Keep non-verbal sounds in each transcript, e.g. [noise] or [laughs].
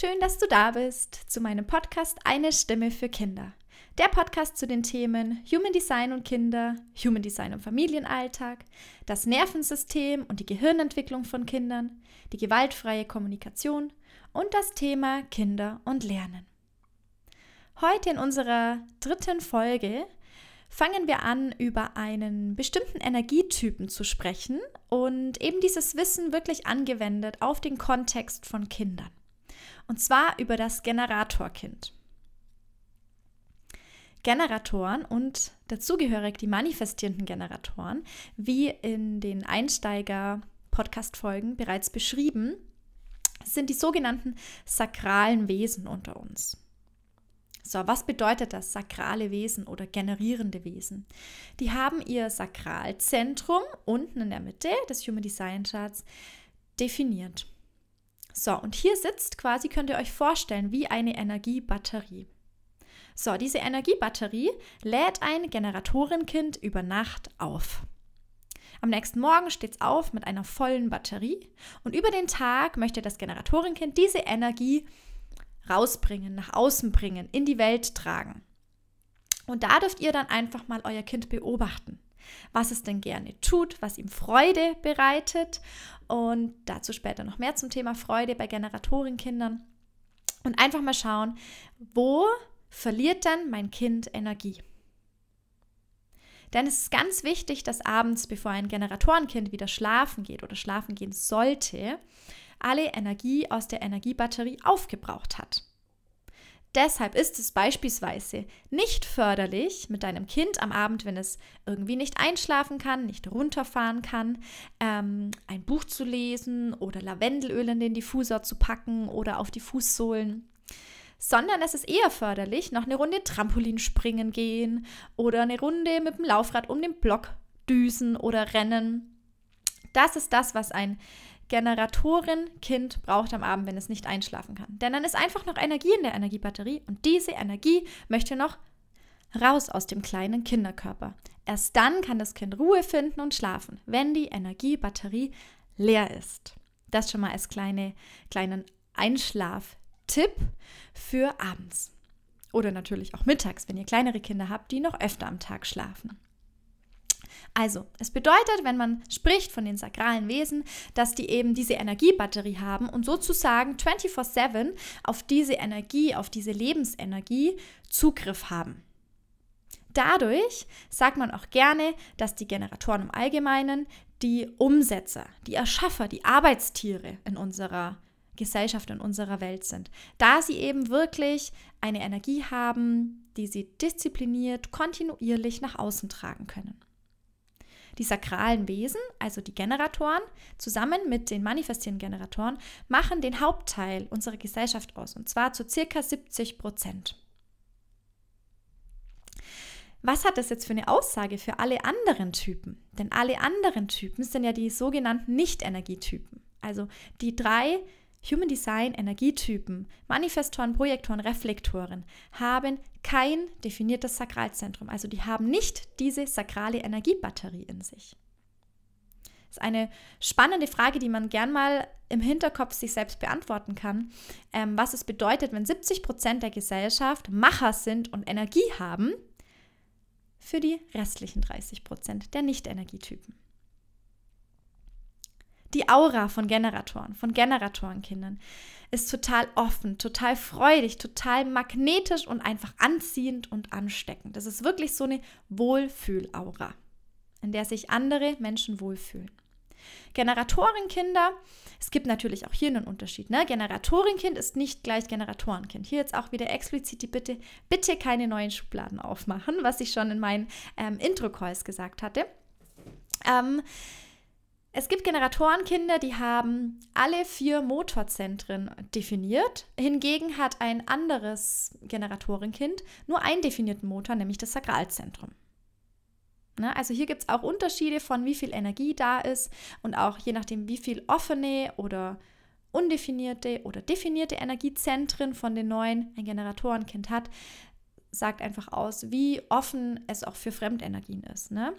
Schön, dass du da bist zu meinem Podcast Eine Stimme für Kinder. Der Podcast zu den Themen Human Design und Kinder, Human Design und Familienalltag, das Nervensystem und die Gehirnentwicklung von Kindern, die gewaltfreie Kommunikation und das Thema Kinder und Lernen. Heute in unserer dritten Folge fangen wir an, über einen bestimmten Energietypen zu sprechen und eben dieses Wissen wirklich angewendet auf den Kontext von Kindern. Und zwar über das Generatorkind. Generatoren und dazugehörig die manifestierenden Generatoren, wie in den Einsteiger-Podcast-Folgen bereits beschrieben, sind die sogenannten sakralen Wesen unter uns. So, was bedeutet das sakrale Wesen oder generierende Wesen? Die haben ihr Sakralzentrum unten in der Mitte des Human Design Charts definiert. So, und hier sitzt quasi, könnt ihr euch vorstellen, wie eine Energiebatterie. So, diese Energiebatterie lädt ein Generatorenkind über Nacht auf. Am nächsten Morgen steht es auf mit einer vollen Batterie und über den Tag möchte das Generatorenkind diese Energie rausbringen, nach außen bringen, in die Welt tragen. Und da dürft ihr dann einfach mal euer Kind beobachten, was es denn gerne tut, was ihm Freude bereitet. Und dazu später noch mehr zum Thema Freude bei Generatorenkindern. Und einfach mal schauen, wo verliert dann mein Kind Energie? Denn es ist ganz wichtig, dass abends, bevor ein Generatorenkind wieder schlafen geht oder schlafen gehen sollte, alle Energie aus der Energiebatterie aufgebraucht hat. Deshalb ist es beispielsweise nicht förderlich, mit deinem Kind am Abend, wenn es irgendwie nicht einschlafen kann, nicht runterfahren kann, ähm, ein Buch zu lesen oder Lavendelöl in den Diffusor zu packen oder auf die Fußsohlen. Sondern es ist eher förderlich, noch eine Runde Trampolin springen gehen oder eine Runde mit dem Laufrad um den Block düsen oder rennen. Das ist das, was ein Generatorin-Kind braucht am Abend, wenn es nicht einschlafen kann. Denn dann ist einfach noch Energie in der Energiebatterie und diese Energie möchte noch raus aus dem kleinen Kinderkörper. Erst dann kann das Kind Ruhe finden und schlafen, wenn die Energiebatterie leer ist. Das schon mal als kleine, kleinen Einschlaftipp für abends. Oder natürlich auch mittags, wenn ihr kleinere Kinder habt, die noch öfter am Tag schlafen. Also, es bedeutet, wenn man spricht von den sakralen Wesen, dass die eben diese Energiebatterie haben und sozusagen 24/7 auf diese Energie, auf diese Lebensenergie Zugriff haben. Dadurch sagt man auch gerne, dass die Generatoren im Allgemeinen die Umsetzer, die Erschaffer, die Arbeitstiere in unserer Gesellschaft, in unserer Welt sind, da sie eben wirklich eine Energie haben, die sie diszipliniert, kontinuierlich nach außen tragen können. Die sakralen Wesen, also die Generatoren, zusammen mit den manifestierenden Generatoren, machen den Hauptteil unserer Gesellschaft aus, und zwar zu circa 70 Prozent. Was hat das jetzt für eine Aussage für alle anderen Typen? Denn alle anderen Typen sind ja die sogenannten Nicht-Energietypen. Also die drei Human Design Energietypen, Manifestoren, Projektoren, Reflektoren haben kein definiertes Sakralzentrum. Also die haben nicht diese sakrale Energiebatterie in sich. Das ist eine spannende Frage, die man gern mal im Hinterkopf sich selbst beantworten kann, ähm, was es bedeutet, wenn 70 Prozent der Gesellschaft Macher sind und Energie haben für die restlichen 30 Prozent der Nicht-Energietypen. Die Aura von Generatoren, von Generatorenkindern ist total offen, total freudig, total magnetisch und einfach anziehend und ansteckend. Das ist wirklich so eine Wohlfühlaura, in der sich andere Menschen wohlfühlen. Generatorenkinder, es gibt natürlich auch hier einen Unterschied. Ne? Generatorenkind ist nicht gleich Generatorenkind. Hier jetzt auch wieder explizit die Bitte, bitte keine neuen Schubladen aufmachen, was ich schon in meinen ähm, Intro-Calls gesagt hatte. Ähm, es gibt Generatorenkinder, die haben alle vier Motorzentren definiert. Hingegen hat ein anderes Generatorenkind nur einen definierten Motor, nämlich das Sakralzentrum. Ne? Also hier gibt es auch Unterschiede von wie viel Energie da ist und auch je nachdem, wie viel offene oder undefinierte oder definierte Energiezentren von den neuen ein Generatorenkind hat, sagt einfach aus, wie offen es auch für Fremdenergien ist. Ne?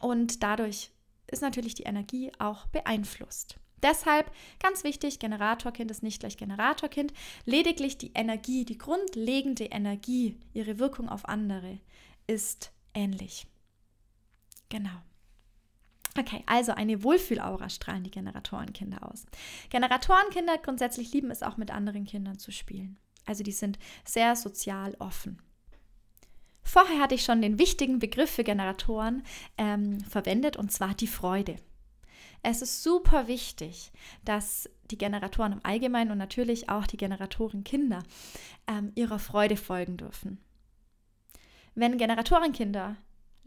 Und dadurch ist natürlich die Energie auch beeinflusst. Deshalb ganz wichtig, Generatorkind ist nicht gleich Generatorkind. Lediglich die Energie, die grundlegende Energie, ihre Wirkung auf andere ist ähnlich. Genau. Okay, also eine Wohlfühlaura strahlen die Generatorenkinder aus. Generatorenkinder grundsätzlich lieben es auch mit anderen Kindern zu spielen. Also die sind sehr sozial offen. Vorher hatte ich schon den wichtigen Begriff für Generatoren ähm, verwendet und zwar die Freude. Es ist super wichtig, dass die Generatoren im Allgemeinen und natürlich auch die Generatorenkinder ähm, ihrer Freude folgen dürfen. Wenn Generatorenkinder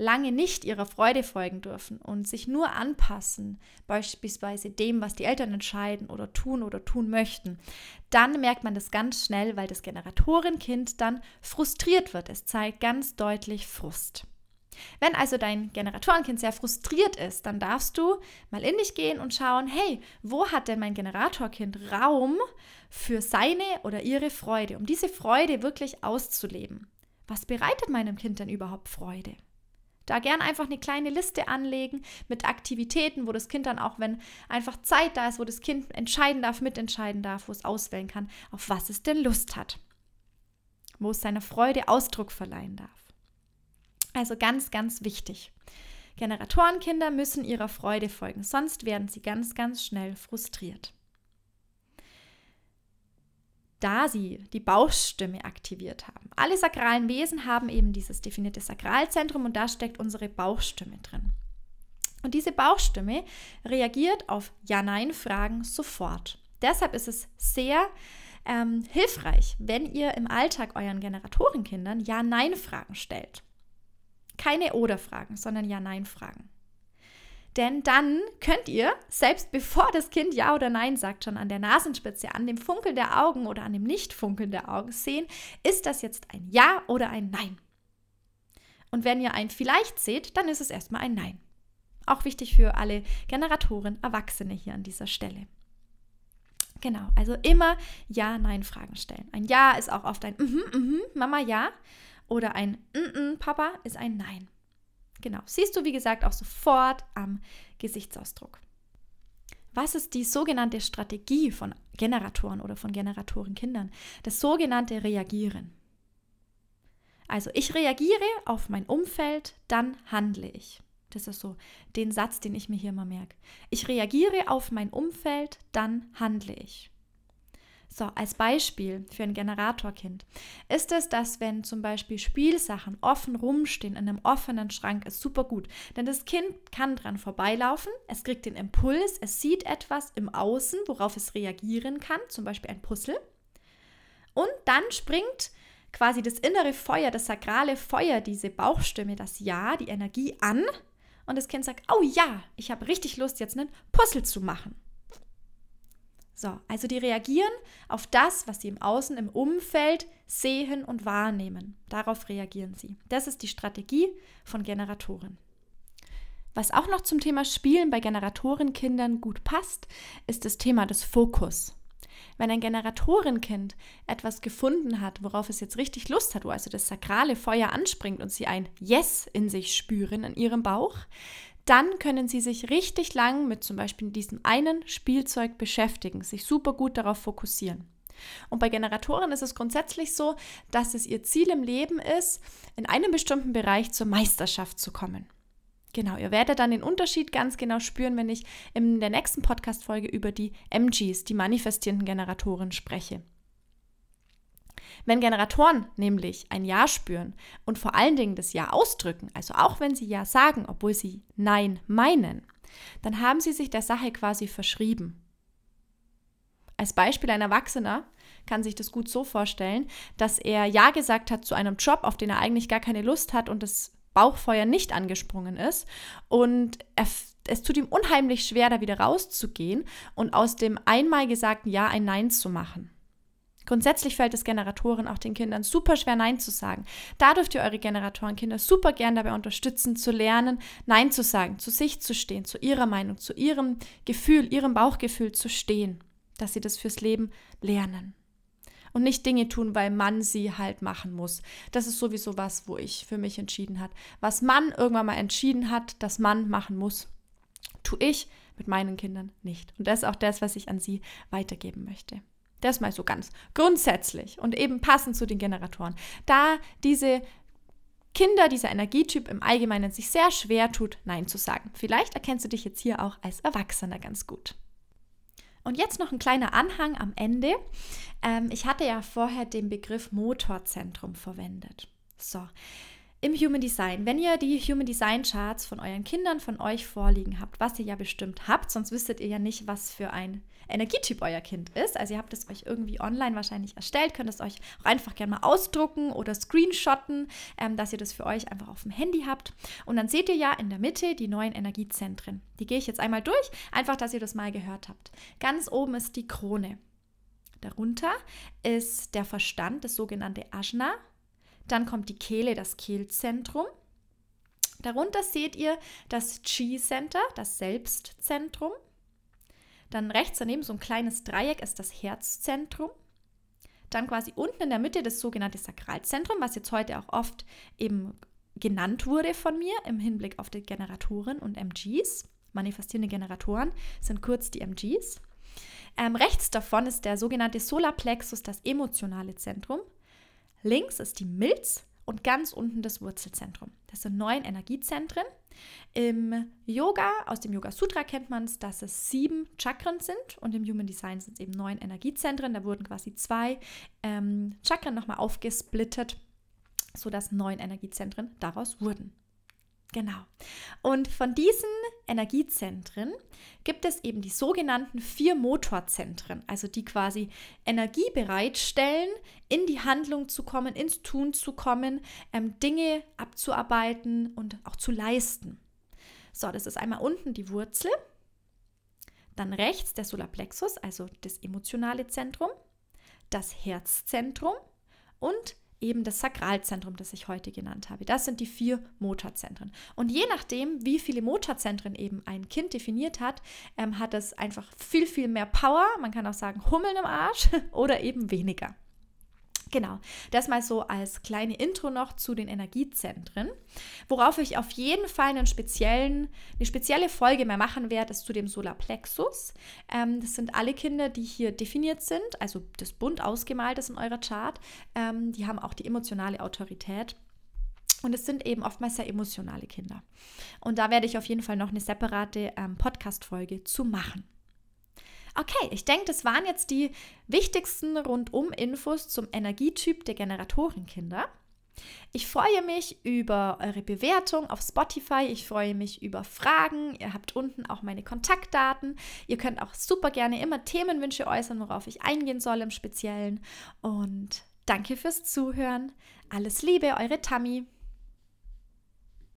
lange nicht ihrer Freude folgen dürfen und sich nur anpassen, beispielsweise dem, was die Eltern entscheiden oder tun oder tun möchten, dann merkt man das ganz schnell, weil das Generatorenkind dann frustriert wird. Es zeigt ganz deutlich Frust. Wenn also dein Generatorenkind sehr frustriert ist, dann darfst du mal in dich gehen und schauen, hey, wo hat denn mein Generatorkind Raum für seine oder ihre Freude, um diese Freude wirklich auszuleben? Was bereitet meinem Kind denn überhaupt Freude? Da gern einfach eine kleine Liste anlegen mit Aktivitäten, wo das Kind dann auch, wenn einfach Zeit da ist, wo das Kind entscheiden darf, mitentscheiden darf, wo es auswählen kann, auf was es denn Lust hat. Wo es seiner Freude Ausdruck verleihen darf. Also ganz, ganz wichtig. Generatorenkinder müssen ihrer Freude folgen, sonst werden sie ganz, ganz schnell frustriert. Da sie die Bauchstimme aktiviert haben. Alle sakralen Wesen haben eben dieses definierte Sakralzentrum und da steckt unsere Bauchstimme drin. Und diese Bauchstimme reagiert auf Ja-Nein-Fragen sofort. Deshalb ist es sehr ähm, hilfreich, wenn ihr im Alltag euren Generatorenkindern Ja-Nein-Fragen stellt. Keine Oder-Fragen, sondern Ja-Nein-Fragen. Denn dann könnt ihr, selbst bevor das Kind Ja oder Nein sagt, schon an der Nasenspitze, an dem Funkeln der Augen oder an dem Nicht-Funkeln der Augen sehen, ist das jetzt ein Ja oder ein Nein. Und wenn ihr ein Vielleicht seht, dann ist es erstmal ein Nein. Auch wichtig für alle Generatoren, Erwachsene hier an dieser Stelle. Genau, also immer Ja-Nein-Fragen stellen. Ein Ja ist auch oft ein mhm, mhm, Mama ja oder ein mm -mm, Papa ist ein Nein. Genau. Siehst du, wie gesagt, auch sofort am Gesichtsausdruck. Was ist die sogenannte Strategie von Generatoren oder von Generatorenkindern? Das sogenannte Reagieren. Also ich reagiere auf mein Umfeld, dann handle ich. Das ist so den Satz, den ich mir hier mal merke. Ich reagiere auf mein Umfeld, dann handle ich. So, als Beispiel für ein Generatorkind ist es, dass wenn zum Beispiel Spielsachen offen rumstehen in einem offenen Schrank, ist super gut. Denn das Kind kann dran vorbeilaufen, es kriegt den Impuls, es sieht etwas im Außen, worauf es reagieren kann, zum Beispiel ein Puzzle. Und dann springt quasi das innere Feuer, das sakrale Feuer, diese Bauchstimme, das Ja, die Energie an. Und das Kind sagt, oh ja, ich habe richtig Lust, jetzt einen Puzzle zu machen. So, also die reagieren auf das, was sie im Außen, im Umfeld sehen und wahrnehmen. Darauf reagieren sie. Das ist die Strategie von Generatoren. Was auch noch zum Thema Spielen bei Generatorenkindern gut passt, ist das Thema des Fokus. Wenn ein Generatorenkind etwas gefunden hat, worauf es jetzt richtig Lust hat, wo also das sakrale Feuer anspringt und sie ein Yes in sich spüren, in ihrem Bauch, dann können Sie sich richtig lang mit zum Beispiel diesem einen Spielzeug beschäftigen, sich super gut darauf fokussieren. Und bei Generatoren ist es grundsätzlich so, dass es ihr Ziel im Leben ist, in einem bestimmten Bereich zur Meisterschaft zu kommen. Genau, ihr werdet dann den Unterschied ganz genau spüren, wenn ich in der nächsten Podcast-Folge über die MGs, die manifestierenden Generatoren, spreche. Wenn Generatoren nämlich ein Ja spüren und vor allen Dingen das Ja ausdrücken, also auch wenn sie Ja sagen, obwohl sie Nein meinen, dann haben sie sich der Sache quasi verschrieben. Als Beispiel ein Erwachsener kann sich das gut so vorstellen, dass er Ja gesagt hat zu einem Job, auf den er eigentlich gar keine Lust hat und das Bauchfeuer nicht angesprungen ist und er, es tut ihm unheimlich schwer, da wieder rauszugehen und aus dem einmal gesagten Ja ein Nein zu machen. Grundsätzlich fällt es Generatoren auch den Kindern super schwer, Nein zu sagen. Da dürft ihr eure Generatorenkinder super gern dabei unterstützen, zu lernen, Nein zu sagen, zu sich zu stehen, zu ihrer Meinung, zu ihrem Gefühl, ihrem Bauchgefühl zu stehen, dass sie das fürs Leben lernen. Und nicht Dinge tun, weil man sie halt machen muss. Das ist sowieso was, wo ich für mich entschieden hat. Was man irgendwann mal entschieden hat, dass man machen muss, tue ich mit meinen Kindern nicht. Und das ist auch das, was ich an sie weitergeben möchte. Das mal so ganz grundsätzlich und eben passend zu den Generatoren. Da diese Kinder, dieser Energietyp im Allgemeinen sich sehr schwer tut, Nein zu sagen. Vielleicht erkennst du dich jetzt hier auch als Erwachsener ganz gut. Und jetzt noch ein kleiner Anhang am Ende. Ähm, ich hatte ja vorher den Begriff Motorzentrum verwendet. So, im Human Design, wenn ihr die Human Design Charts von euren Kindern, von euch vorliegen habt, was ihr ja bestimmt habt, sonst wüsstet ihr ja nicht, was für ein Energietyp euer Kind ist. Also ihr habt es euch irgendwie online wahrscheinlich erstellt, könnt es euch auch einfach gerne mal ausdrucken oder screenshotten, ähm, dass ihr das für euch einfach auf dem Handy habt. Und dann seht ihr ja in der Mitte die neuen Energiezentren. Die gehe ich jetzt einmal durch, einfach, dass ihr das mal gehört habt. Ganz oben ist die Krone. Darunter ist der Verstand, das sogenannte Ajna. Dann kommt die Kehle, das Kehlzentrum. Darunter seht ihr das Chi-Center, das Selbstzentrum. Dann rechts daneben so ein kleines Dreieck ist das Herzzentrum. Dann quasi unten in der Mitte das sogenannte Sakralzentrum, was jetzt heute auch oft eben genannt wurde von mir im Hinblick auf die Generatoren und MGs. Manifestierende Generatoren sind kurz die MGs. Ähm, rechts davon ist der sogenannte Solarplexus, das emotionale Zentrum. Links ist die Milz und ganz unten das Wurzelzentrum. Das sind neun Energiezentren. Im Yoga, aus dem Yoga Sutra kennt man es, dass es sieben Chakren sind und im Human Design sind es eben neun Energiezentren. Da wurden quasi zwei ähm, Chakren nochmal aufgesplittet, sodass neun Energiezentren daraus wurden. Genau. Und von diesen Energiezentren gibt es eben die sogenannten vier Motorzentren, also die quasi Energie bereitstellen, in die Handlung zu kommen, ins Tun zu kommen, ähm, Dinge abzuarbeiten und auch zu leisten. So, das ist einmal unten die Wurzel, dann rechts der Solarplexus, also das emotionale Zentrum, das Herzzentrum und eben das Sakralzentrum, das ich heute genannt habe. Das sind die vier Motorzentren. Und je nachdem, wie viele Motorzentren eben ein Kind definiert hat, ähm, hat es einfach viel, viel mehr Power. Man kann auch sagen Hummeln im Arsch [laughs] oder eben weniger. Genau, das mal so als kleine Intro noch zu den Energiezentren. Worauf ich auf jeden Fall einen speziellen, eine spezielle Folge mehr machen werde, ist zu dem Solarplexus. Ähm, das sind alle Kinder, die hier definiert sind, also das bunt ausgemalt ist in eurer Chart. Ähm, die haben auch die emotionale Autorität. Und es sind eben oftmals sehr emotionale Kinder. Und da werde ich auf jeden Fall noch eine separate ähm, Podcast-Folge zu machen. Okay, ich denke, das waren jetzt die wichtigsten Rundum-Infos zum Energietyp der Generatorenkinder. Ich freue mich über eure Bewertung auf Spotify. Ich freue mich über Fragen. Ihr habt unten auch meine Kontaktdaten. Ihr könnt auch super gerne immer Themenwünsche äußern, worauf ich eingehen soll im Speziellen. Und danke fürs Zuhören. Alles Liebe, eure Tammy.